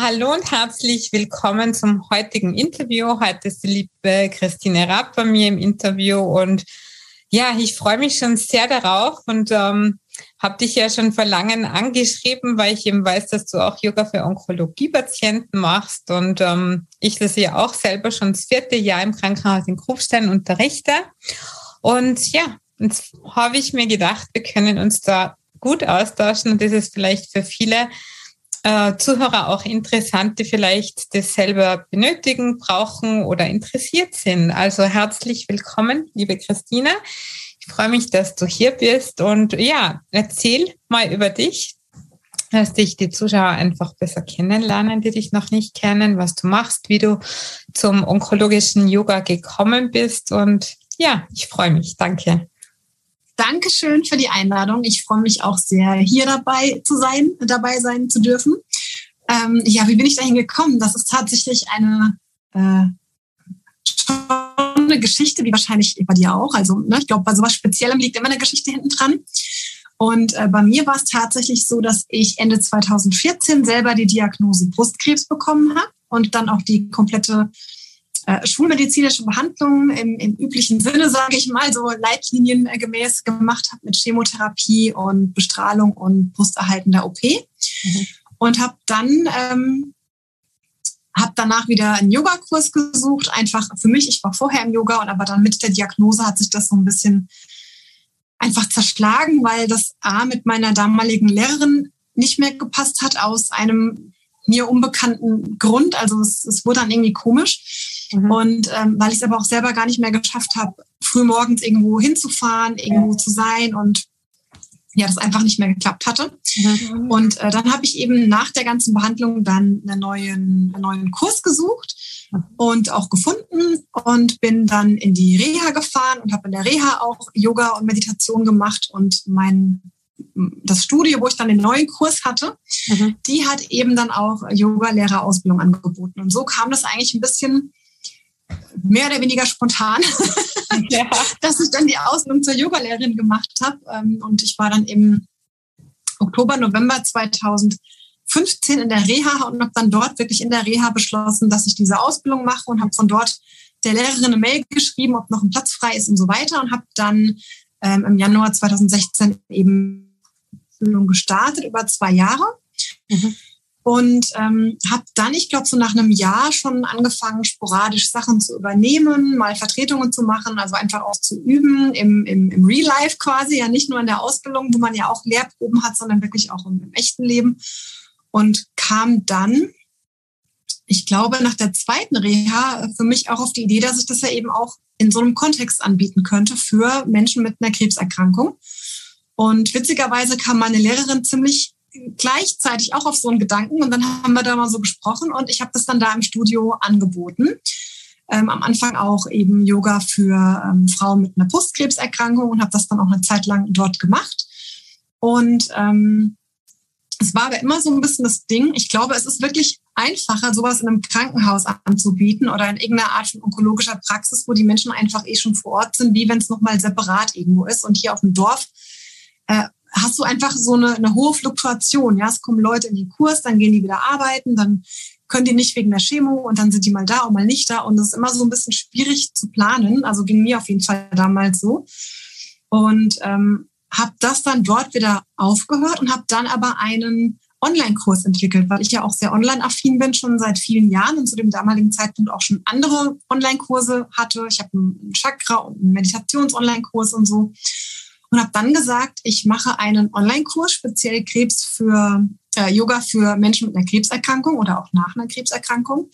Hallo und herzlich willkommen zum heutigen Interview. Heute ist die liebe Christine Rapp bei mir im Interview und ja, ich freue mich schon sehr darauf und ähm, habe dich ja schon vor langem angeschrieben, weil ich eben weiß, dass du auch Yoga für Onkologiepatienten machst und ähm, ich das ja auch selber schon das vierte Jahr im Krankenhaus in Kufstein unterrichte. Und ja, jetzt habe ich mir gedacht, wir können uns da gut austauschen und das ist vielleicht für viele äh, Zuhörer auch interessant, die vielleicht das selber benötigen, brauchen oder interessiert sind. Also herzlich willkommen, liebe Christina. Ich freue mich, dass du hier bist und ja, erzähl mal über dich, dass dich die Zuschauer einfach besser kennenlernen, die dich noch nicht kennen, was du machst, wie du zum onkologischen Yoga gekommen bist und ja, ich freue mich. Danke. Dankeschön für die Einladung. Ich freue mich auch sehr, hier dabei zu sein, dabei sein zu dürfen. Ähm, ja, wie bin ich dahin gekommen? Das ist tatsächlich eine, äh, eine Geschichte, wie wahrscheinlich bei dir auch. Also, ne, ich glaube, bei sowas Speziellem liegt immer eine Geschichte hinten dran. Und äh, bei mir war es tatsächlich so, dass ich Ende 2014 selber die Diagnose Brustkrebs bekommen habe und dann auch die komplette äh, schulmedizinische Behandlung im, im üblichen Sinne, sage ich mal, so leitliniengemäß gemacht habe mit Chemotherapie und Bestrahlung und brusterhaltender OP. Mhm. Und habe dann ähm, habe danach wieder einen Yogakurs gesucht, einfach für mich. Ich war vorher im Yoga und aber dann mit der Diagnose hat sich das so ein bisschen einfach zerschlagen, weil das A mit meiner damaligen Lehrerin nicht mehr gepasst hat aus einem mir unbekannten Grund. Also es, es wurde dann irgendwie komisch. Mhm. Und ähm, weil ich es aber auch selber gar nicht mehr geschafft habe, früh morgens irgendwo hinzufahren, irgendwo ja. zu sein und ja, das einfach nicht mehr geklappt hatte. Mhm. Und äh, dann habe ich eben nach der ganzen Behandlung dann einen neuen, einen neuen Kurs gesucht mhm. und auch gefunden und bin dann in die Reha gefahren und habe in der Reha auch Yoga und Meditation gemacht und mein das Studio, wo ich dann den neuen Kurs hatte, mhm. die hat eben dann auch Yoga-Lehrerausbildung angeboten. Und so kam das eigentlich ein bisschen mehr oder weniger spontan, ja. dass ich dann die Ausbildung zur Yogalehrerin gemacht habe. Ähm, und ich war dann im Oktober, November 2015 in der Reha und habe dann dort wirklich in der Reha beschlossen, dass ich diese Ausbildung mache und habe von dort der Lehrerin eine Mail geschrieben, ob noch ein Platz frei ist und so weiter und habe dann ähm, im Januar 2016 eben gestartet über zwei Jahre. Mhm. Und ähm, habe dann, ich glaube, so nach einem Jahr schon angefangen, sporadisch Sachen zu übernehmen, mal Vertretungen zu machen, also einfach auch zu üben im, im, im Real Life quasi, ja nicht nur in der Ausbildung, wo man ja auch Lehrproben hat, sondern wirklich auch im, im echten Leben. Und kam dann, ich glaube, nach der zweiten Reha für mich auch auf die Idee, dass ich das ja eben auch in so einem Kontext anbieten könnte für Menschen mit einer Krebserkrankung. Und witzigerweise kam meine Lehrerin ziemlich gleichzeitig auch auf so einen Gedanken und dann haben wir da mal so gesprochen und ich habe das dann da im Studio angeboten. Ähm, am Anfang auch eben Yoga für ähm, Frauen mit einer Brustkrebserkrankung und habe das dann auch eine Zeit lang dort gemacht. Und ähm, es war aber immer so ein bisschen das Ding. Ich glaube, es ist wirklich einfacher, sowas in einem Krankenhaus anzubieten oder in irgendeiner Art von onkologischer Praxis, wo die Menschen einfach eh schon vor Ort sind, wie wenn es nochmal separat irgendwo ist. Und hier auf dem Dorf äh, hast du einfach so eine, eine hohe Fluktuation. Ja, es kommen Leute in den Kurs, dann gehen die wieder arbeiten, dann können die nicht wegen der Chemo und dann sind die mal da und mal nicht da. Und das ist immer so ein bisschen schwierig zu planen. Also ging mir auf jeden Fall damals so. Und ähm, habe das dann dort wieder aufgehört und habe dann aber einen Online-Kurs entwickelt, weil ich ja auch sehr online-affin bin, schon seit vielen Jahren und zu dem damaligen Zeitpunkt auch schon andere Online-Kurse hatte. Ich habe einen Chakra- und einen Meditations-Online-Kurs und so und habe dann gesagt, ich mache einen Online-Kurs speziell Krebs für äh, Yoga für Menschen mit einer Krebserkrankung oder auch nach einer Krebserkrankung,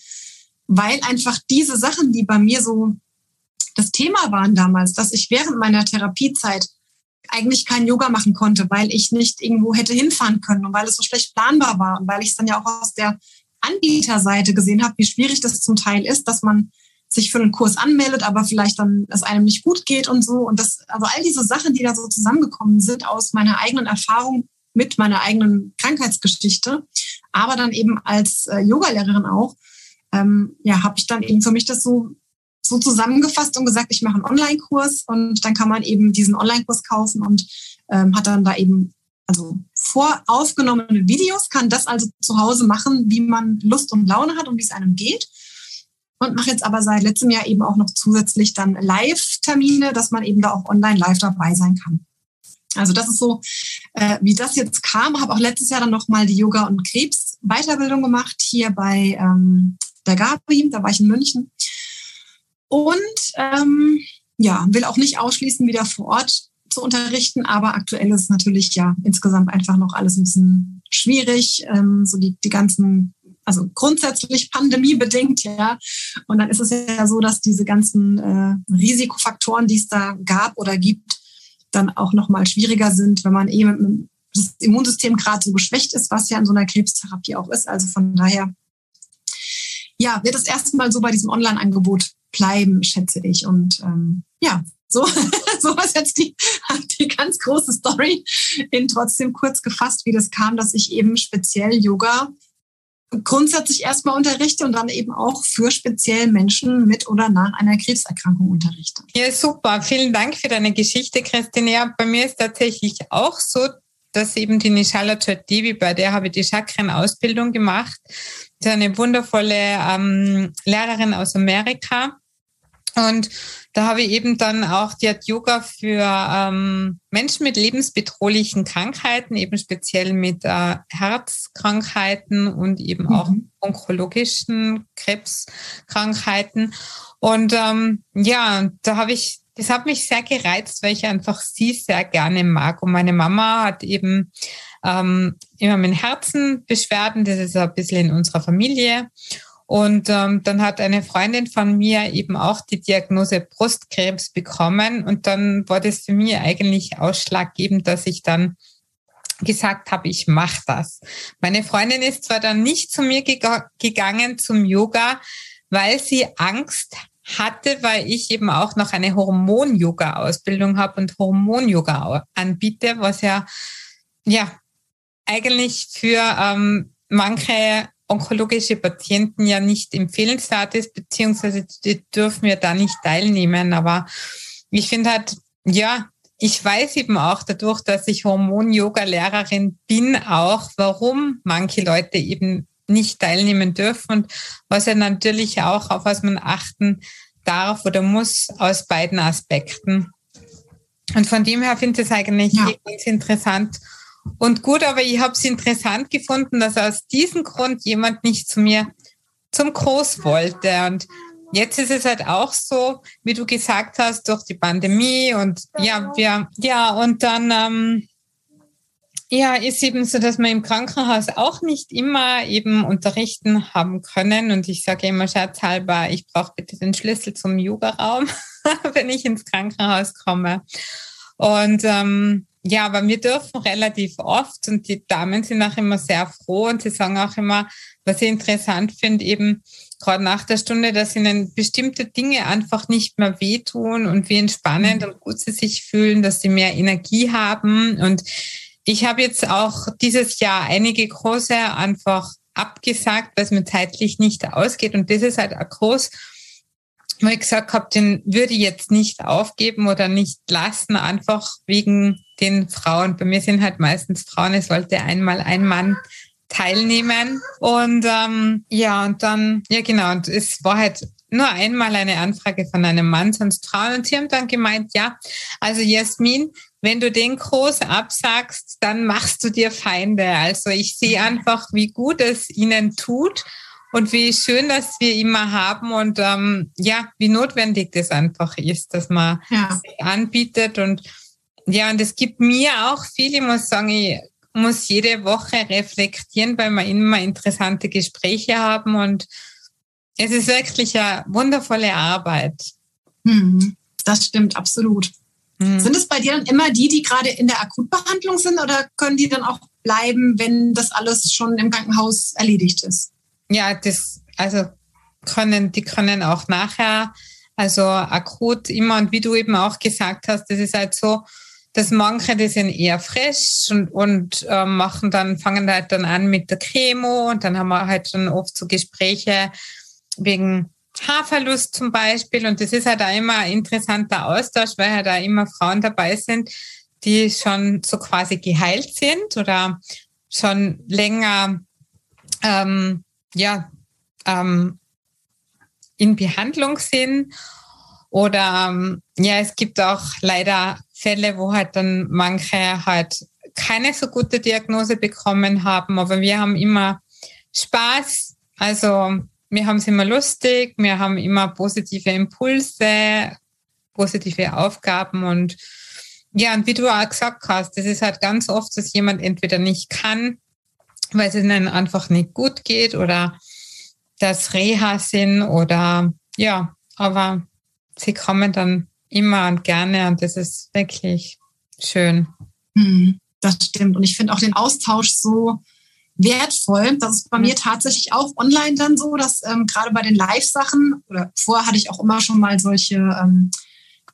weil einfach diese Sachen, die bei mir so das Thema waren damals, dass ich während meiner Therapiezeit eigentlich kein Yoga machen konnte, weil ich nicht irgendwo hätte hinfahren können und weil es so schlecht planbar war und weil ich es dann ja auch aus der Anbieterseite gesehen habe, wie schwierig das zum Teil ist, dass man sich für einen Kurs anmeldet, aber vielleicht dann es einem nicht gut geht und so. Und das, also all diese Sachen, die da so zusammengekommen sind aus meiner eigenen Erfahrung mit meiner eigenen Krankheitsgeschichte, aber dann eben als äh, Yogalehrerin auch, ähm, ja, habe ich dann eben für mich das so so zusammengefasst und gesagt, ich mache einen Online-Kurs und dann kann man eben diesen Online-Kurs kaufen und ähm, hat dann da eben also voraufgenommene Videos, kann das also zu Hause machen, wie man Lust und Laune hat und wie es einem geht. Und mache jetzt aber seit letztem Jahr eben auch noch zusätzlich dann Live-Termine, dass man eben da auch online live dabei sein kann. Also das ist so, äh, wie das jetzt kam. Habe auch letztes Jahr dann nochmal die Yoga- und Krebs-Weiterbildung gemacht hier bei ähm, der Gabi. Da war ich in München. Und ähm, ja, will auch nicht ausschließen, wieder vor Ort zu unterrichten, aber aktuell ist natürlich ja insgesamt einfach noch alles ein bisschen schwierig. Ähm, so die, die ganzen, also grundsätzlich pandemiebedingt, ja. Und dann ist es ja so, dass diese ganzen äh, Risikofaktoren, die es da gab oder gibt, dann auch nochmal schwieriger sind, wenn man eben das Immunsystem gerade so geschwächt ist, was ja in so einer Krebstherapie auch ist. Also von daher, ja, wird es erstmal so bei diesem Online-Angebot bleiben, schätze ich. Und ähm, ja, so, so was jetzt die, die ganz große Story in trotzdem kurz gefasst, wie das kam, dass ich eben speziell Yoga grundsätzlich erstmal unterrichte und dann eben auch für speziell Menschen mit oder nach einer Krebserkrankung unterrichte. Ja, super. Vielen Dank für deine Geschichte, Christine. Ja, bei mir ist tatsächlich auch so, dass eben die Nishala Devi, bei der habe ich die Chakren-Ausbildung gemacht. Sie ist eine wundervolle ähm, Lehrerin aus Amerika. Und da habe ich eben dann auch, die hat Yoga für ähm, Menschen mit lebensbedrohlichen Krankheiten, eben speziell mit äh, Herzkrankheiten und eben mhm. auch onkologischen Krebskrankheiten. Und ähm, ja, da habe ich, das hat mich sehr gereizt, weil ich einfach sie sehr gerne mag. Und meine Mama hat eben ähm, immer mit Herzenbeschwerden, das ist ein bisschen in unserer Familie. Und ähm, dann hat eine Freundin von mir eben auch die Diagnose Brustkrebs bekommen. Und dann war das für mich eigentlich ausschlaggebend, dass ich dann gesagt habe, ich mache das. Meine Freundin ist zwar dann nicht zu mir ge gegangen zum Yoga, weil sie Angst hatte, weil ich eben auch noch eine Hormon-Yoga-Ausbildung habe und Hormon-Yoga anbiete, was ja, ja, eigentlich für ähm, manche onkologische Patienten ja nicht empfehlenswert ist, beziehungsweise die dürfen ja da nicht teilnehmen. Aber ich finde halt, ja, ich weiß eben auch dadurch, dass ich Hormon-Yoga-Lehrerin bin, auch, warum manche Leute eben nicht teilnehmen dürfen und was ja natürlich auch, auf was man achten darf oder muss aus beiden Aspekten. Und von dem her finde ich es eigentlich ja. ganz interessant, und gut, aber ich habe es interessant gefunden, dass aus diesem Grund jemand nicht zu mir zum Kurs wollte. Und jetzt ist es halt auch so, wie du gesagt hast, durch die Pandemie und ja, wir, ja, und dann, ähm, ja, ist eben so, dass wir im Krankenhaus auch nicht immer eben unterrichten haben können. Und ich sage immer scherzhalber, ich brauche bitte den Schlüssel zum Yoga-Raum, wenn ich ins Krankenhaus komme. Und ähm, ja, aber wir dürfen relativ oft und die Damen sind auch immer sehr froh und sie sagen auch immer, was ich interessant finde, eben gerade nach der Stunde, dass ihnen bestimmte Dinge einfach nicht mehr wehtun und wie entspannend und gut sie sich fühlen, dass sie mehr Energie haben. Und ich habe jetzt auch dieses Jahr einige Kurse einfach abgesagt, weil es mir zeitlich nicht ausgeht. Und das ist halt ein Kurs, wo ich gesagt habe, den würde ich jetzt nicht aufgeben oder nicht lassen, einfach wegen den Frauen. Bei mir sind halt meistens Frauen, es wollte einmal ein Mann teilnehmen. Und ähm, ja, und dann, ja genau, und es war halt nur einmal eine Anfrage von einem Mann, sonst Frauen. Und sie haben dann gemeint, ja, also Jasmin, wenn du den Kurs absagst, dann machst du dir Feinde. Also ich sehe einfach, wie gut es ihnen tut und wie schön, dass wir immer haben und ähm, ja, wie notwendig das einfach ist, dass man ja. anbietet und ja, und es gibt mir auch viel, ich muss sagen, ich muss jede Woche reflektieren, weil wir immer interessante Gespräche haben und es ist wirklich eine wundervolle Arbeit. Hm, das stimmt, absolut. Hm. Sind es bei dir dann immer die, die gerade in der Akutbehandlung sind oder können die dann auch bleiben, wenn das alles schon im Krankenhaus erledigt ist? Ja, das, also können, die können auch nachher, also akut immer und wie du eben auch gesagt hast, das ist halt so, dass manche, die sind eher frisch und, und äh, machen dann, fangen halt dann an mit der Chemo und dann haben wir halt dann oft so Gespräche wegen Haarverlust zum Beispiel. Und das ist halt auch immer ein interessanter Austausch, weil halt da immer Frauen dabei sind, die schon so quasi geheilt sind oder schon länger ähm, ja, ähm, in Behandlung sind. Oder ähm, ja, es gibt auch leider Fälle, wo halt dann manche halt keine so gute Diagnose bekommen haben, aber wir haben immer Spaß. Also wir haben es immer lustig, wir haben immer positive Impulse, positive Aufgaben und ja, und wie du auch gesagt hast, das ist halt ganz oft, dass jemand entweder nicht kann, weil es ihnen einfach nicht gut geht oder das Reha sind oder ja, aber sie kommen dann immer und gerne und das ist wirklich schön. Hm, das stimmt. Und ich finde auch den Austausch so wertvoll. Das ist bei mir tatsächlich auch online dann so, dass ähm, gerade bei den Live-Sachen oder vorher hatte ich auch immer schon mal solche ähm,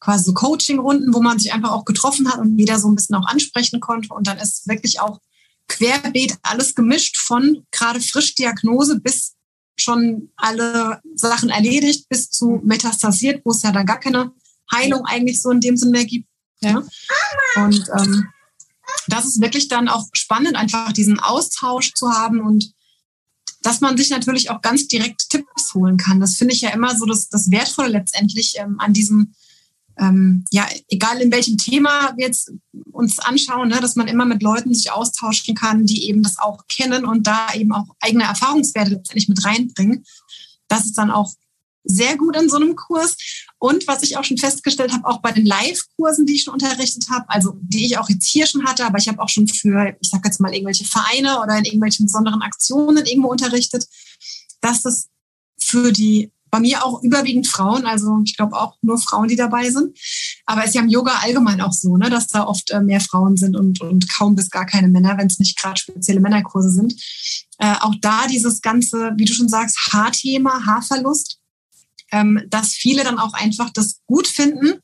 quasi so Coaching-Runden, wo man sich einfach auch getroffen hat und jeder so ein bisschen auch ansprechen konnte. Und dann ist wirklich auch querbeet alles gemischt von gerade Frischdiagnose bis schon alle Sachen erledigt bis zu metastasiert, wo es ja dann gar keine Heilung eigentlich so in dem Sinne mehr gibt. Ja. Und ähm, das ist wirklich dann auch spannend, einfach diesen Austausch zu haben und dass man sich natürlich auch ganz direkt Tipps holen kann. Das finde ich ja immer so das, das Wertvolle letztendlich ähm, an diesem ähm, ja, egal in welchem Thema wir jetzt uns anschauen, ne, dass man immer mit Leuten sich austauschen kann, die eben das auch kennen und da eben auch eigene Erfahrungswerte letztendlich mit reinbringen. Das ist dann auch sehr gut in so einem Kurs. Und was ich auch schon festgestellt habe, auch bei den Live-Kursen, die ich schon unterrichtet habe, also die ich auch jetzt hier schon hatte, aber ich habe auch schon für, ich sage jetzt mal, irgendwelche Vereine oder in irgendwelchen besonderen Aktionen irgendwo unterrichtet, dass das für die bei mir auch überwiegend Frauen, also ich glaube auch nur Frauen, die dabei sind. Aber es ist ja im Yoga allgemein auch so, ne, dass da oft äh, mehr Frauen sind und, und kaum bis gar keine Männer, wenn es nicht gerade spezielle Männerkurse sind. Äh, auch da dieses ganze, wie du schon sagst, Haarthema, Haarverlust, ähm, dass viele dann auch einfach das gut finden,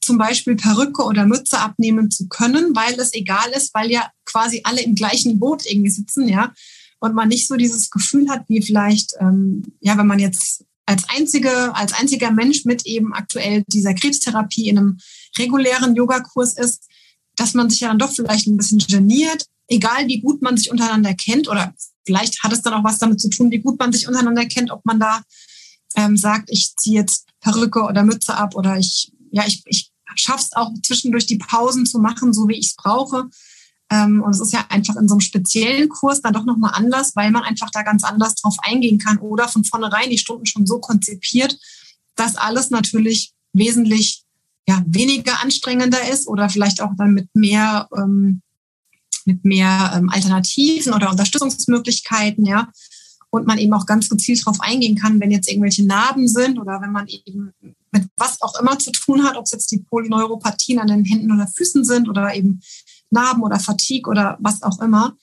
zum Beispiel Perücke oder Mütze abnehmen zu können, weil es egal ist, weil ja quasi alle im gleichen Boot irgendwie sitzen, ja, und man nicht so dieses Gefühl hat, wie vielleicht, ähm, ja, wenn man jetzt als einzige, als einziger Mensch mit eben aktuell dieser Krebstherapie in einem regulären Yogakurs ist, dass man sich ja dann doch vielleicht ein bisschen geniert, egal wie gut man sich untereinander kennt oder vielleicht hat es dann auch was damit zu tun, wie gut man sich untereinander kennt, ob man da ähm, sagt, ich ziehe jetzt Perücke oder Mütze ab oder ich, ja, ich, ich schaff's auch zwischendurch die Pausen zu machen, so wie ich es brauche. Ähm, und es ist ja einfach in so einem speziellen Kurs dann doch nochmal anders, weil man einfach da ganz anders drauf eingehen kann oder von vornherein die Stunden schon so konzipiert, dass alles natürlich wesentlich ja, weniger anstrengender ist oder vielleicht auch dann mit mehr, ähm, mit mehr ähm, Alternativen oder Unterstützungsmöglichkeiten, ja. Und man eben auch ganz gezielt darauf eingehen kann, wenn jetzt irgendwelche Narben sind oder wenn man eben mit was auch immer zu tun hat, ob es jetzt die Polyneuropathien an den Händen oder Füßen sind oder eben Narben oder Fatigue oder was auch immer.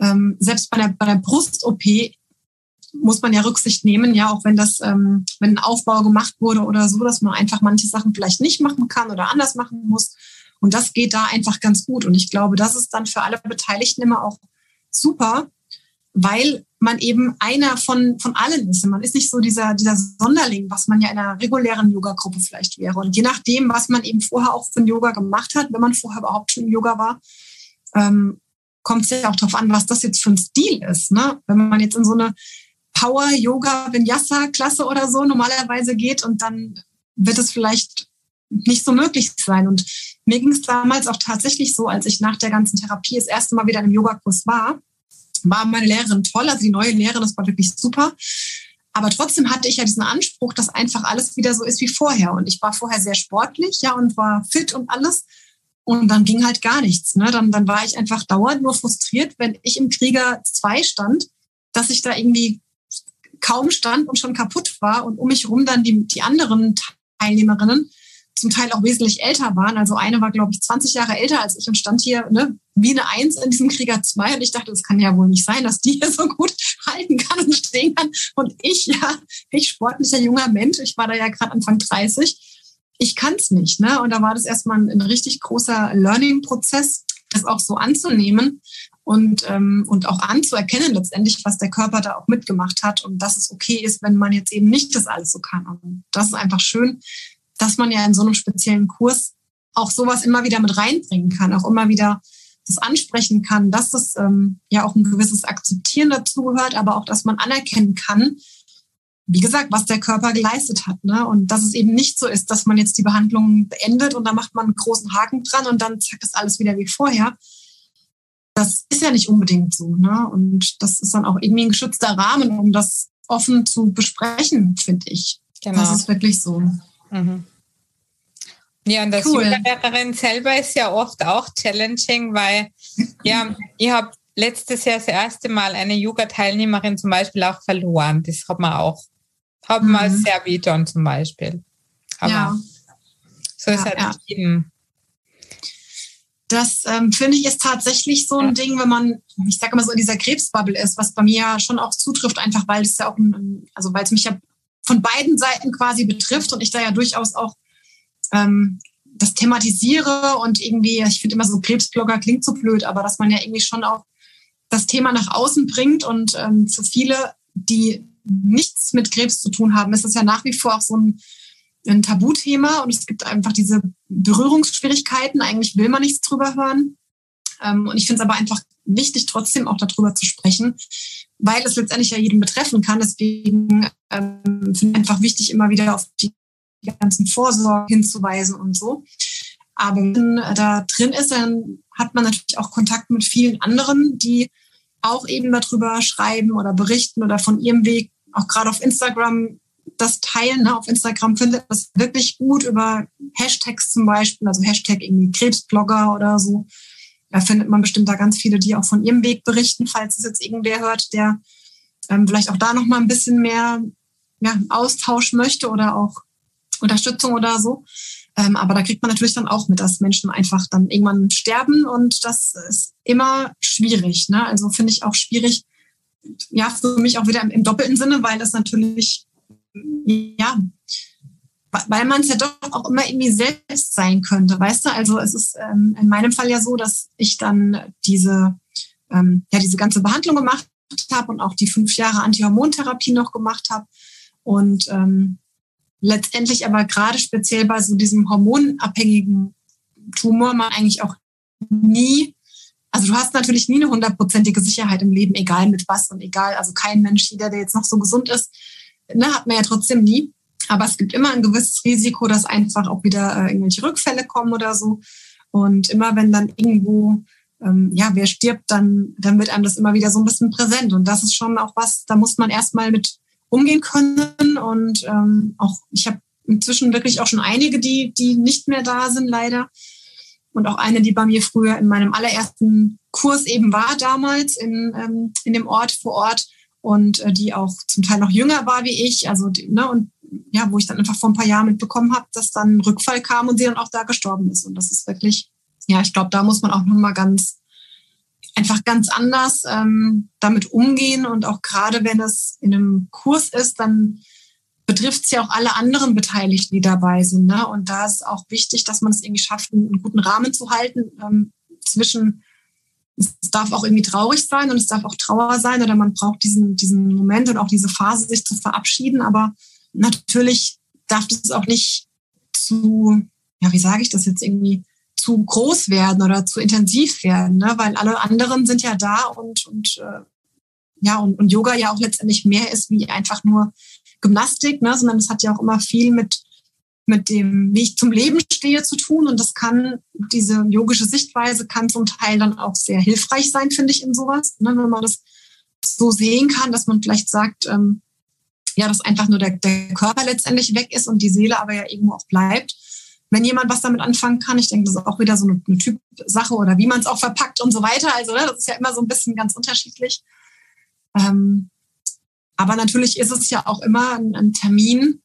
Ähm, selbst bei der, bei der Brust-OP muss man ja Rücksicht nehmen, ja, auch wenn das, ähm, wenn ein Aufbau gemacht wurde oder so, dass man einfach manche Sachen vielleicht nicht machen kann oder anders machen muss. Und das geht da einfach ganz gut. Und ich glaube, das ist dann für alle Beteiligten immer auch super, weil man eben einer von, von allen ist. Man ist nicht so dieser, dieser Sonderling, was man ja in einer regulären Yoga-Gruppe vielleicht wäre. Und je nachdem, was man eben vorher auch von Yoga gemacht hat, wenn man vorher überhaupt schon im Yoga war, ähm, kommt es ja auch darauf an, was das jetzt für ein Stil ist. Ne? Wenn man jetzt in so eine Power-Yoga-Vinyasa-Klasse oder so normalerweise geht und dann wird es vielleicht nicht so möglich sein. Und mir ging es damals auch tatsächlich so, als ich nach der ganzen Therapie das erste Mal wieder in einem Yogakurs war, war meine Lehrerin toll, also die neue Lehrerin, das war wirklich super. Aber trotzdem hatte ich ja diesen Anspruch, dass einfach alles wieder so ist wie vorher. Und ich war vorher sehr sportlich, ja, und war fit und alles. Und dann ging halt gar nichts. Ne? Dann, dann war ich einfach dauernd nur frustriert, wenn ich im Krieger 2 stand, dass ich da irgendwie kaum stand und schon kaputt war und um mich rum dann die, die anderen Teilnehmerinnen zum Teil auch wesentlich älter waren. Also eine war, glaube ich, 20 Jahre älter als ich und stand hier ne, wie eine Eins in diesem Krieger 2. Und ich dachte, das kann ja wohl nicht sein, dass die hier so gut halten kann und stehen kann. Und ich, ja, ich sportlicher junger Mensch, ich war da ja gerade Anfang 30, ich kann es nicht. Ne? Und da war das erstmal ein, ein richtig großer Learning-Prozess, das auch so anzunehmen und, ähm, und auch anzuerkennen letztendlich, was der Körper da auch mitgemacht hat und dass es okay ist, wenn man jetzt eben nicht das alles so kann. Und das ist einfach schön, dass man ja in so einem speziellen Kurs auch sowas immer wieder mit reinbringen kann, auch immer wieder das ansprechen kann, dass das ähm, ja auch ein gewisses Akzeptieren dazugehört, aber auch, dass man anerkennen kann, wie gesagt, was der Körper geleistet hat. Ne? Und dass es eben nicht so ist, dass man jetzt die Behandlung beendet und da macht man einen großen Haken dran und dann zack ist alles wieder wie vorher. Das ist ja nicht unbedingt so. Ne? Und das ist dann auch irgendwie ein geschützter Rahmen, um das offen zu besprechen, finde ich. Genau. Das ist wirklich so. Mhm. Ja, und das cool. Yoga-Lehrerin selber ist ja oft auch challenging, weil ja, ich habe letztes Jahr das erste Mal eine Yoga-Teilnehmerin zum Beispiel auch verloren. Das hat man auch, hat man mhm. sehr wehgetan zum Beispiel. Aber ja. so ist ja, halt ja. Das ähm, finde ich ist tatsächlich so ein ja. Ding, wenn man, ich sage mal so in dieser Krebsbubble ist, was bei mir ja schon auch zutrifft, einfach weil es ja auch, ein, also weil es mich ja von beiden Seiten quasi betrifft und ich da ja durchaus auch ähm, das thematisiere und irgendwie, ich finde immer so Krebsblogger klingt so blöd, aber dass man ja irgendwie schon auch das Thema nach außen bringt und ähm, für viele, die nichts mit Krebs zu tun haben, ist es ja nach wie vor auch so ein, ein Tabuthema und es gibt einfach diese Berührungsschwierigkeiten. Eigentlich will man nichts drüber hören. Ähm, und ich finde es aber einfach wichtig, trotzdem auch darüber zu sprechen, weil es letztendlich ja jeden betreffen kann. Deswegen ähm, finde ich einfach wichtig, immer wieder auf die die ganzen Vorsorge hinzuweisen und so. Aber wenn man da drin ist, dann hat man natürlich auch Kontakt mit vielen anderen, die auch eben darüber schreiben oder berichten oder von ihrem Weg, auch gerade auf Instagram das teilen. Ne? Auf Instagram findet das wirklich gut über Hashtags zum Beispiel, also Hashtag irgendwie Krebsblogger oder so. Da findet man bestimmt da ganz viele, die auch von ihrem Weg berichten, falls es jetzt irgendwer hört, der ähm, vielleicht auch da noch mal ein bisschen mehr ja, Austausch möchte oder auch Unterstützung oder so. Ähm, aber da kriegt man natürlich dann auch mit, dass Menschen einfach dann irgendwann sterben und das ist immer schwierig. Ne? Also finde ich auch schwierig, ja, für mich auch wieder im, im doppelten Sinne, weil das natürlich, ja, weil man es ja doch auch immer irgendwie selbst sein könnte, weißt du? Also es ist ähm, in meinem Fall ja so, dass ich dann diese, ähm, ja, diese ganze Behandlung gemacht habe und auch die fünf Jahre Antihormontherapie noch gemacht habe. Und ähm, letztendlich aber gerade speziell bei so diesem hormonabhängigen Tumor man eigentlich auch nie, also du hast natürlich nie eine hundertprozentige Sicherheit im Leben, egal mit was und egal, also kein Mensch, jeder, der jetzt noch so gesund ist, ne, hat man ja trotzdem nie. Aber es gibt immer ein gewisses Risiko, dass einfach auch wieder äh, irgendwelche Rückfälle kommen oder so. Und immer wenn dann irgendwo, ähm, ja, wer stirbt, dann, dann wird einem das immer wieder so ein bisschen präsent. Und das ist schon auch was, da muss man erstmal mit umgehen können. Und ähm, auch ich habe inzwischen wirklich auch schon einige, die, die nicht mehr da sind, leider. Und auch eine, die bei mir früher in meinem allerersten Kurs eben war damals in, ähm, in dem Ort vor Ort und äh, die auch zum Teil noch jünger war wie ich. Also, die, ne, und ja, wo ich dann einfach vor ein paar Jahren mitbekommen habe, dass dann ein Rückfall kam und sie dann auch da gestorben ist. Und das ist wirklich, ja, ich glaube, da muss man auch nochmal ganz einfach ganz anders ähm, damit umgehen. Und auch gerade wenn es in einem Kurs ist, dann betrifft es ja auch alle anderen Beteiligten, die dabei sind. Ne? Und da ist auch wichtig, dass man es irgendwie schafft, einen guten Rahmen zu halten ähm, zwischen es darf auch irgendwie traurig sein und es darf auch Trauer sein oder man braucht diesen, diesen Moment und auch diese Phase, sich zu verabschieden. Aber natürlich darf das auch nicht zu, ja, wie sage ich das jetzt irgendwie, zu groß werden oder zu intensiv werden, ne? weil alle anderen sind ja da und, und äh, ja, und, und Yoga ja auch letztendlich mehr ist wie einfach nur Gymnastik, ne? sondern es hat ja auch immer viel mit, mit dem, wie ich zum Leben stehe, zu tun. Und das kann, diese yogische Sichtweise kann zum Teil dann auch sehr hilfreich sein, finde ich, in sowas. Ne? Wenn man das so sehen kann, dass man vielleicht sagt, ähm, ja, dass einfach nur der, der Körper letztendlich weg ist und die Seele aber ja irgendwo auch bleibt wenn jemand was damit anfangen kann. Ich denke, das ist auch wieder so eine, eine Typsache oder wie man es auch verpackt und so weiter. Also ne, das ist ja immer so ein bisschen ganz unterschiedlich. Ähm, aber natürlich ist es ja auch immer ein, ein Termin,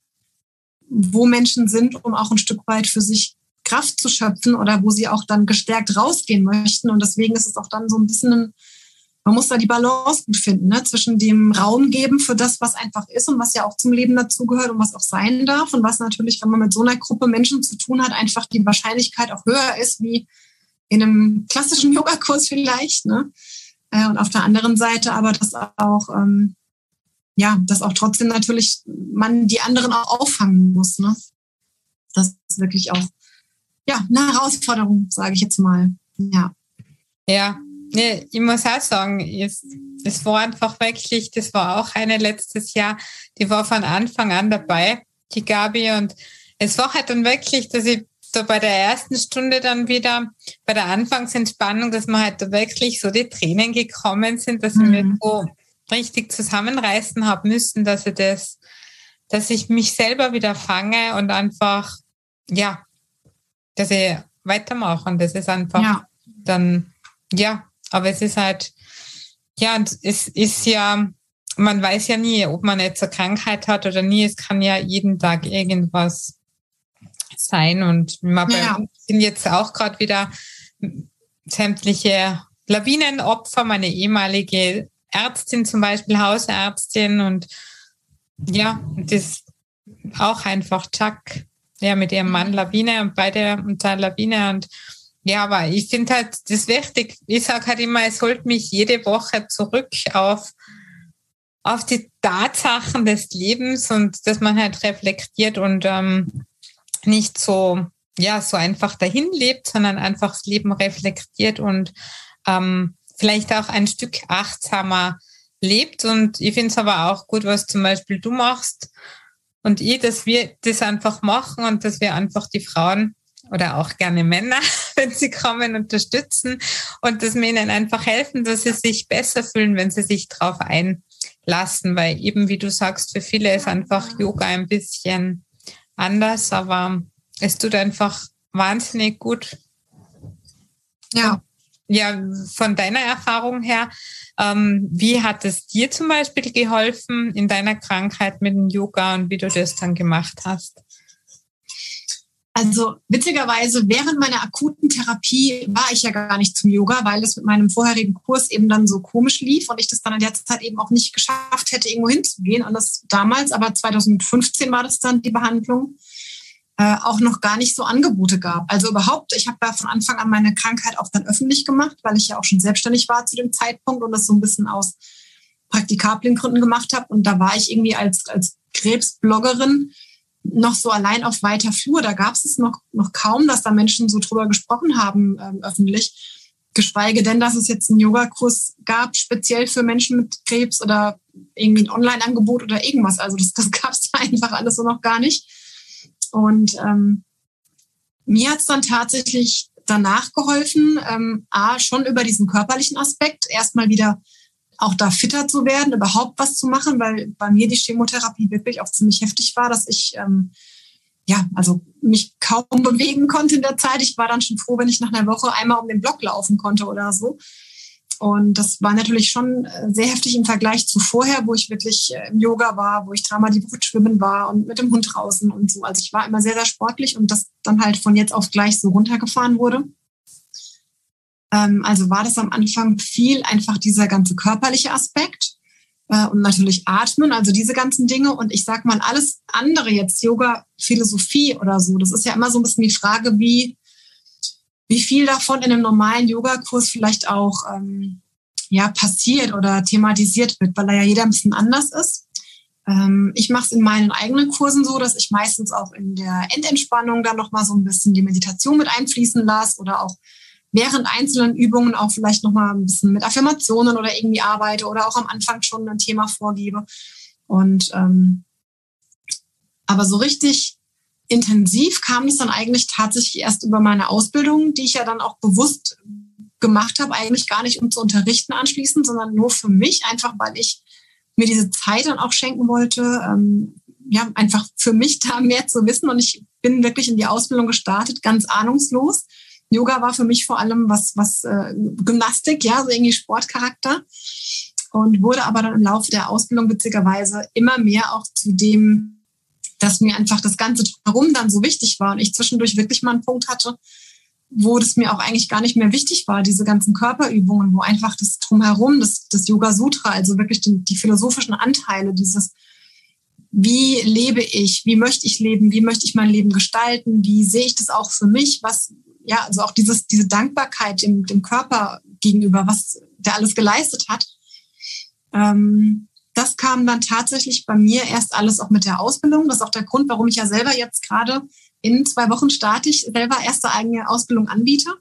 wo Menschen sind, um auch ein Stück weit für sich Kraft zu schöpfen oder wo sie auch dann gestärkt rausgehen möchten. Und deswegen ist es auch dann so ein bisschen ein man muss da die Balance gut finden, ne? zwischen dem Raum geben für das, was einfach ist und was ja auch zum Leben dazugehört und was auch sein darf und was natürlich, wenn man mit so einer Gruppe Menschen zu tun hat, einfach die Wahrscheinlichkeit auch höher ist wie in einem klassischen Yogakurs vielleicht. Ne? Äh, und auf der anderen Seite aber, dass auch, ähm, ja, dass auch trotzdem natürlich man die anderen auch auffangen muss. Ne? Das ist wirklich auch ja, eine Herausforderung, sage ich jetzt mal. Ja. Ja, ich muss auch sagen, es, es war einfach wirklich, das war auch eine letztes Jahr, die war von Anfang an dabei, die Gabi. Und es war halt dann wirklich, dass ich so bei der ersten Stunde dann wieder, bei der Anfangsentspannung, dass mir halt da wirklich so die Tränen gekommen sind, dass mhm. ich mir so richtig zusammenreißen habe müssen, dass ich das, dass ich mich selber wieder fange und einfach, ja, dass ich weitermache. Und das ist einfach ja. dann, ja, aber es ist halt, ja, es ist ja, man weiß ja nie, ob man jetzt eine Krankheit hat oder nie. Es kann ja jeden Tag irgendwas sein. Und ja. sind jetzt auch gerade wieder sämtliche Lawinenopfer, meine ehemalige Ärztin zum Beispiel, Hausärztin und ja, das auch einfach Chuck, ja, mit ihrem Mann Lawine und beide unter Lawine und ja, aber ich finde halt das wichtig. Ich sage halt immer, es holt mich jede Woche zurück auf, auf die Tatsachen des Lebens und dass man halt reflektiert und ähm, nicht so, ja, so einfach dahin lebt, sondern einfach das Leben reflektiert und ähm, vielleicht auch ein Stück achtsamer lebt. Und ich finde es aber auch gut, was zum Beispiel du machst und ich, dass wir das einfach machen und dass wir einfach die Frauen oder auch gerne Männer, wenn sie kommen, unterstützen und dass wir ihnen einfach helfen, dass sie sich besser fühlen, wenn sie sich darauf einlassen, weil eben, wie du sagst, für viele ist einfach Yoga ein bisschen anders, aber es tut einfach wahnsinnig gut. Ja. Ja, von deiner Erfahrung her, ähm, wie hat es dir zum Beispiel geholfen in deiner Krankheit mit dem Yoga und wie du das dann gemacht hast? Also witzigerweise, während meiner akuten Therapie war ich ja gar nicht zum Yoga, weil es mit meinem vorherigen Kurs eben dann so komisch lief und ich das dann in der Zeit eben auch nicht geschafft hätte, irgendwo hinzugehen. Und das damals, aber 2015 war das dann die Behandlung, äh, auch noch gar nicht so Angebote gab. Also überhaupt, ich habe da von Anfang an meine Krankheit auch dann öffentlich gemacht, weil ich ja auch schon selbstständig war zu dem Zeitpunkt und das so ein bisschen aus praktikablen Gründen gemacht habe. Und da war ich irgendwie als, als Krebsbloggerin noch so allein auf weiter Flur. Da gab es noch, noch kaum, dass da Menschen so drüber gesprochen haben ähm, öffentlich. Geschweige denn, dass es jetzt einen Yogakurs gab, speziell für Menschen mit Krebs oder irgendwie ein Online-Angebot oder irgendwas. Also das, das gab es einfach alles so noch gar nicht. Und ähm, mir hat es dann tatsächlich danach geholfen, ähm, A, schon über diesen körperlichen Aspekt erstmal wieder auch da fitter zu werden, überhaupt was zu machen, weil bei mir die Chemotherapie wirklich auch ziemlich heftig war, dass ich ähm, ja, also mich kaum bewegen konnte in der Zeit. Ich war dann schon froh, wenn ich nach einer Woche einmal um den Block laufen konnte oder so. Und das war natürlich schon äh, sehr heftig im Vergleich zu vorher, wo ich wirklich äh, im Yoga war, wo ich dreimal die Woche schwimmen war und mit dem Hund draußen und so. Also ich war immer sehr, sehr sportlich und das dann halt von jetzt auf gleich so runtergefahren wurde. Ähm, also war das am Anfang viel einfach dieser ganze körperliche Aspekt äh, und natürlich Atmen, also diese ganzen Dinge. Und ich sag mal, alles andere jetzt, Yoga, Philosophie oder so, das ist ja immer so ein bisschen die Frage, wie, wie viel davon in einem normalen Yogakurs vielleicht auch ähm, ja, passiert oder thematisiert wird, weil da ja jeder ein bisschen anders ist. Ähm, ich mache es in meinen eigenen Kursen so, dass ich meistens auch in der Endentspannung dann nochmal so ein bisschen die Meditation mit einfließen lasse oder auch während einzelnen Übungen auch vielleicht nochmal ein bisschen mit Affirmationen oder irgendwie arbeite oder auch am Anfang schon ein Thema vorgebe. Und ähm, aber so richtig intensiv kam es dann eigentlich tatsächlich erst über meine Ausbildung, die ich ja dann auch bewusst gemacht habe, eigentlich gar nicht um zu unterrichten anschließend, sondern nur für mich, einfach weil ich mir diese Zeit dann auch schenken wollte, ähm, ja, einfach für mich da mehr zu wissen. Und ich bin wirklich in die Ausbildung gestartet, ganz ahnungslos Yoga war für mich vor allem was, was äh, Gymnastik, ja, so irgendwie Sportcharakter. Und wurde aber dann im Laufe der Ausbildung witzigerweise immer mehr auch zu dem, dass mir einfach das Ganze drumherum dann so wichtig war und ich zwischendurch wirklich mal einen Punkt hatte, wo das mir auch eigentlich gar nicht mehr wichtig war, diese ganzen Körperübungen, wo einfach das drumherum, das, das Yoga Sutra, also wirklich die, die philosophischen Anteile, dieses, wie lebe ich, wie möchte ich leben, wie möchte ich mein Leben gestalten, wie sehe ich das auch für mich, was, ja, also auch dieses, diese Dankbarkeit dem, dem Körper gegenüber, was der alles geleistet hat. Ähm, das kam dann tatsächlich bei mir erst alles auch mit der Ausbildung. Das ist auch der Grund, warum ich ja selber jetzt gerade in zwei Wochen starte ich selber erste eigene Ausbildung anbiete,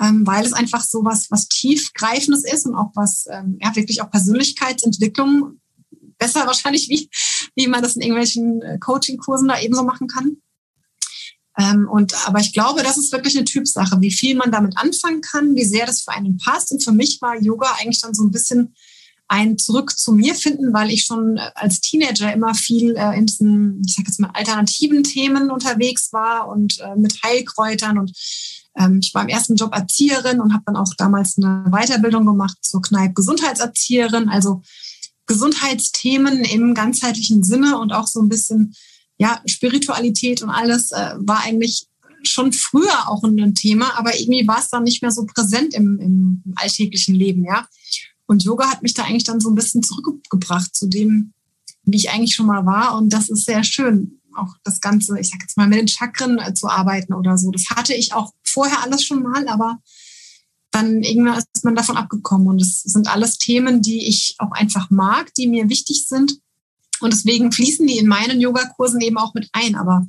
ähm, weil es einfach so was, was tiefgreifendes ist und auch was, ähm, ja, wirklich auch Persönlichkeitsentwicklung besser wahrscheinlich, wie, wie man das in irgendwelchen äh, Coaching-Kursen da ebenso machen kann. Ähm, und, aber ich glaube, das ist wirklich eine Typsache, wie viel man damit anfangen kann, wie sehr das für einen passt. Und für mich war Yoga eigentlich dann so ein bisschen ein Zurück zu mir finden, weil ich schon äh, als Teenager immer viel äh, in diesen, ich sag jetzt mal, alternativen Themen unterwegs war und äh, mit Heilkräutern und ähm, ich war im ersten Job Erzieherin und habe dann auch damals eine Weiterbildung gemacht zur Kneipp Gesundheitserzieherin, also Gesundheitsthemen im ganzheitlichen Sinne und auch so ein bisschen ja Spiritualität und alles äh, war eigentlich schon früher auch ein Thema, aber irgendwie war es dann nicht mehr so präsent im, im alltäglichen Leben, ja. Und Yoga hat mich da eigentlich dann so ein bisschen zurückgebracht zu dem, wie ich eigentlich schon mal war. Und das ist sehr schön, auch das Ganze, ich sag jetzt mal, mit den Chakren äh, zu arbeiten oder so. Das hatte ich auch vorher alles schon mal, aber dann irgendwann ist man davon abgekommen. Und es sind alles Themen, die ich auch einfach mag, die mir wichtig sind. Und deswegen fließen die in meinen Yogakursen eben auch mit ein. Aber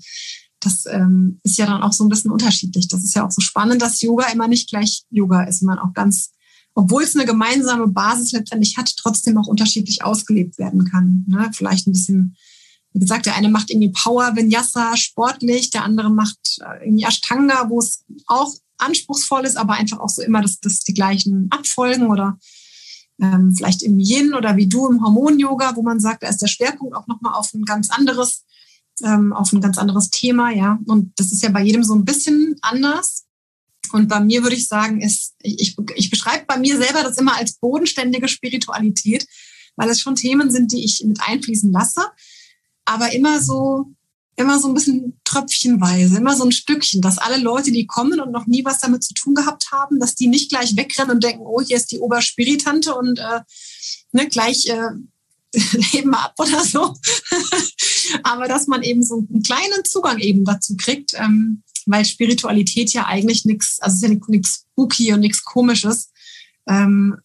das ähm, ist ja dann auch so ein bisschen unterschiedlich. Das ist ja auch so spannend, dass Yoga immer nicht gleich Yoga ist, man auch ganz obwohl es eine gemeinsame Basis letztendlich hat, trotzdem auch unterschiedlich ausgelebt werden kann. Ne? Vielleicht ein bisschen, wie gesagt, der eine macht irgendwie Power Vinyasa sportlich, der andere macht äh, irgendwie Ashtanga, wo es auch anspruchsvoll ist, aber einfach auch so immer das, das die gleichen Abfolgen oder ähm, vielleicht im Yin oder wie du im Hormon-Yoga, wo man sagt, da ist der Schwerpunkt auch nochmal auf ein ganz anderes, ähm, auf ein ganz anderes Thema, ja. Und das ist ja bei jedem so ein bisschen anders. Und bei mir würde ich sagen, ist, ich, ich beschreibe bei mir selber das immer als bodenständige Spiritualität, weil es schon Themen sind, die ich mit einfließen lasse, aber immer so, immer so ein bisschen tröpfchenweise, immer so ein Stückchen, dass alle Leute, die kommen und noch nie was damit zu tun gehabt haben, dass die nicht gleich wegrennen und denken, oh, hier ist die Oberspiritante und äh, ne, gleich äh, heben wir ab oder so. aber dass man eben so einen kleinen Zugang eben dazu kriegt, ähm, weil Spiritualität ja eigentlich nichts, also es ist ja nichts spooky und nichts komisches. Ähm,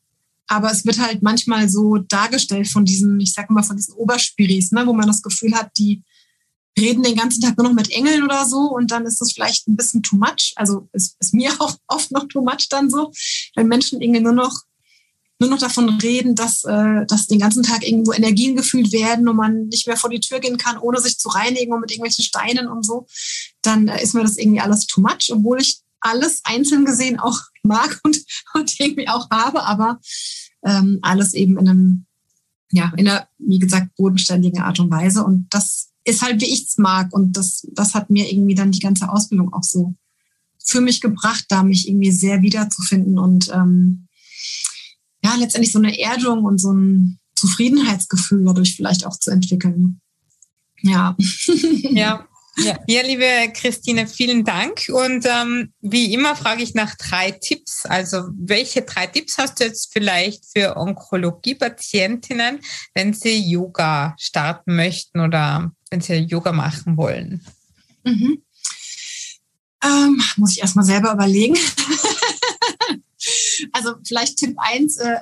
aber es wird halt manchmal so dargestellt von diesen, ich sag mal, von diesen Oberspiris, ne, wo man das Gefühl hat, die reden den ganzen Tag nur noch mit Engeln oder so und dann ist das vielleicht ein bisschen too much. Also ist, ist mir auch oft noch too much dann so, wenn Menschen irgendwie nur noch nur noch davon reden, dass, äh, dass den ganzen Tag irgendwo Energien gefühlt werden und man nicht mehr vor die Tür gehen kann, ohne sich zu reinigen und mit irgendwelchen Steinen und so, dann äh, ist mir das irgendwie alles too much, obwohl ich alles einzeln gesehen auch mag und, und irgendwie auch habe, aber ähm, alles eben in einem, ja, in einer, wie gesagt, bodenständigen Art und Weise. Und das ist halt, wie ich es mag. Und das, das hat mir irgendwie dann die ganze Ausbildung auch so für mich gebracht, da mich irgendwie sehr wiederzufinden und ähm, ja, letztendlich so eine Erdung und so ein Zufriedenheitsgefühl dadurch vielleicht auch zu entwickeln. Ja. Ja. Ja, ja, liebe Christine, vielen Dank. Und ähm, wie immer frage ich nach drei Tipps. Also welche drei Tipps hast du jetzt vielleicht für Onkologie-Patientinnen, wenn sie Yoga starten möchten oder wenn sie Yoga machen wollen? Mhm. Ähm, muss ich erstmal selber überlegen. Also vielleicht Tipp eins, äh,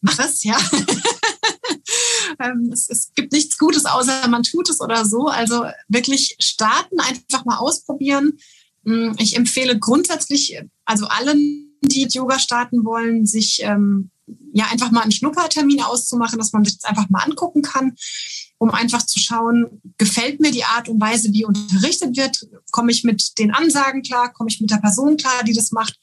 mach es, ja. ähm, es, es gibt nichts Gutes, außer man tut es oder so. Also wirklich starten, einfach mal ausprobieren. Hm, ich empfehle grundsätzlich, also allen, die Yoga starten wollen, sich ähm, ja einfach mal einen Schnuppertermin auszumachen, dass man sich das einfach mal angucken kann, um einfach zu schauen, gefällt mir die Art und Weise, wie unterrichtet wird, komme ich mit den Ansagen klar, komme ich mit der Person klar, die das macht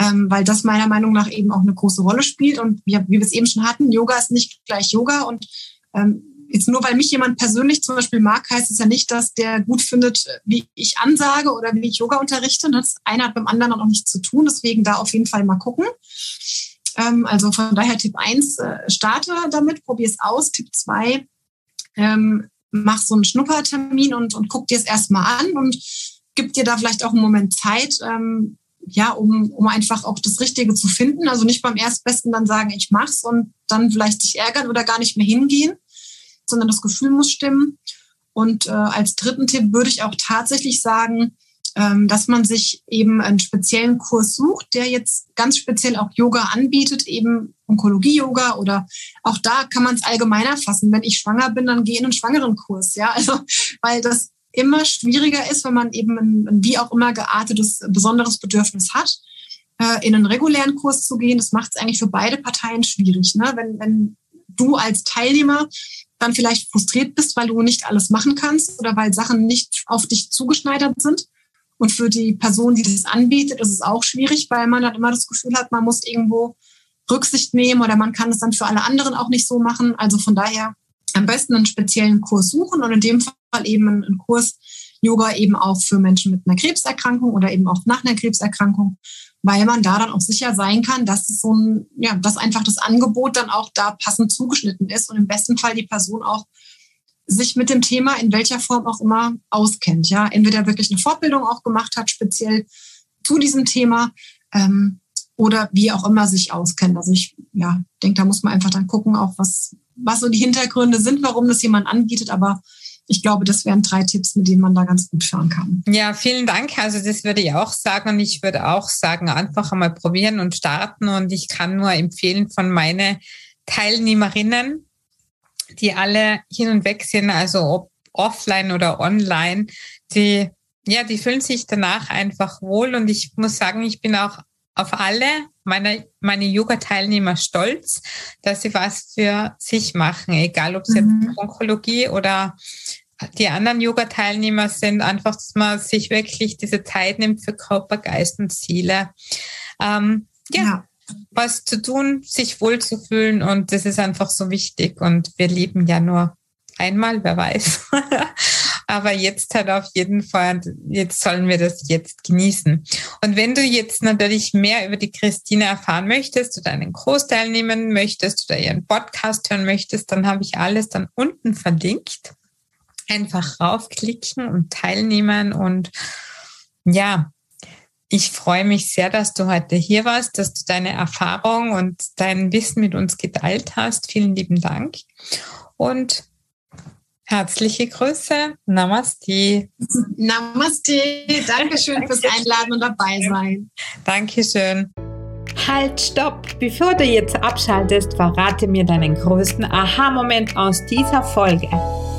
ähm, weil das meiner Meinung nach eben auch eine große Rolle spielt. Und wie, wie wir es eben schon hatten, Yoga ist nicht gleich Yoga. Und ähm, jetzt nur weil mich jemand persönlich zum Beispiel mag, heißt es ja nicht, dass der gut findet, wie ich ansage oder wie ich Yoga unterrichte. Das eine hat beim anderen auch nichts zu tun. Deswegen da auf jeden Fall mal gucken. Ähm, also von daher Tipp eins äh, starte damit, probier es aus. Tipp zwei ähm, mach so einen Schnuppertermin und, und guck dir es erstmal an und gib dir da vielleicht auch einen Moment Zeit, ähm, ja, um, um einfach auch das Richtige zu finden. Also nicht beim Erstbesten dann sagen, ich mach's und dann vielleicht sich ärgern oder gar nicht mehr hingehen, sondern das Gefühl muss stimmen. Und äh, als dritten Tipp würde ich auch tatsächlich sagen, ähm, dass man sich eben einen speziellen Kurs sucht, der jetzt ganz speziell auch Yoga anbietet, eben Onkologie-Yoga oder auch da kann man es allgemeiner fassen. Wenn ich schwanger bin, dann gehe in einen Schwangerenkurs, ja, also weil das immer schwieriger ist, wenn man eben ein, ein wie auch immer geartetes, besonderes Bedürfnis hat, äh, in einen regulären Kurs zu gehen. Das macht es eigentlich für beide Parteien schwierig. Ne? Wenn, wenn du als Teilnehmer dann vielleicht frustriert bist, weil du nicht alles machen kannst oder weil Sachen nicht auf dich zugeschneidert sind. Und für die Person, die das anbietet, ist es auch schwierig, weil man dann immer das Gefühl hat, man muss irgendwo Rücksicht nehmen oder man kann es dann für alle anderen auch nicht so machen. Also von daher am besten einen speziellen Kurs suchen und in dem Fall eben einen Kurs Yoga eben auch für Menschen mit einer Krebserkrankung oder eben auch nach einer Krebserkrankung, weil man da dann auch sicher sein kann, dass es so ein, ja, dass einfach das Angebot dann auch da passend zugeschnitten ist und im besten Fall die Person auch sich mit dem Thema in welcher Form auch immer auskennt. Ja, entweder wirklich eine Fortbildung auch gemacht hat, speziell zu diesem Thema, ähm, oder wie auch immer sich auskennt. Also ich ja, denke, da muss man einfach dann gucken, auch was, was so die Hintergründe sind, warum das jemand anbietet. Aber ich glaube, das wären drei Tipps, mit denen man da ganz gut fahren kann. Ja, vielen Dank. Also das würde ich auch sagen. Und ich würde auch sagen, einfach einmal probieren und starten. Und ich kann nur empfehlen von meinen Teilnehmerinnen, die alle hin und weg sind, also ob offline oder online, die ja, die fühlen sich danach einfach wohl. Und ich muss sagen, ich bin auch auf alle meine, meine Yoga-Teilnehmer stolz, dass sie was für sich machen, egal ob es mhm. jetzt Onkologie oder die anderen Yoga-Teilnehmer sind, einfach, dass man sich wirklich diese Zeit nimmt für Körper, Geist und Seele. Ähm, ja, ja, was zu tun, sich wohlzufühlen und das ist einfach so wichtig und wir leben ja nur einmal, wer weiß. Aber jetzt halt auf jeden Fall, jetzt sollen wir das jetzt genießen. Und wenn du jetzt natürlich mehr über die Christine erfahren möchtest oder einen Kurs teilnehmen möchtest oder ihren Podcast hören möchtest, dann habe ich alles dann unten verlinkt einfach raufklicken und teilnehmen. Und ja, ich freue mich sehr, dass du heute hier warst, dass du deine Erfahrung und dein Wissen mit uns geteilt hast. Vielen lieben Dank. Und herzliche Grüße. Namaste. Namaste. Dankeschön fürs Einladen und dabei sein. Dankeschön. Halt, stopp! Bevor du jetzt abschaltest, verrate mir deinen größten Aha-Moment aus dieser Folge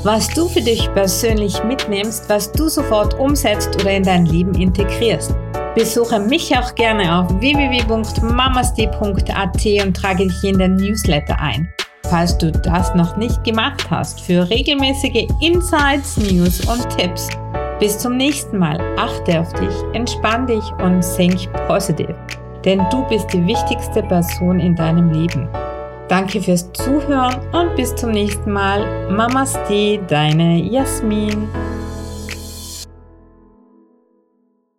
was du für dich persönlich mitnimmst, was du sofort umsetzt oder in dein Leben integrierst. Besuche mich auch gerne auf www.mamasti.at und trage dich in den Newsletter ein. Falls du das noch nicht gemacht hast, für regelmäßige Insights, News und Tipps. Bis zum nächsten Mal. Achte auf dich, entspann dich und think positive. Denn du bist die wichtigste Person in deinem Leben. Danke fürs Zuhören und bis zum nächsten Mal. Mamaste, deine Jasmin.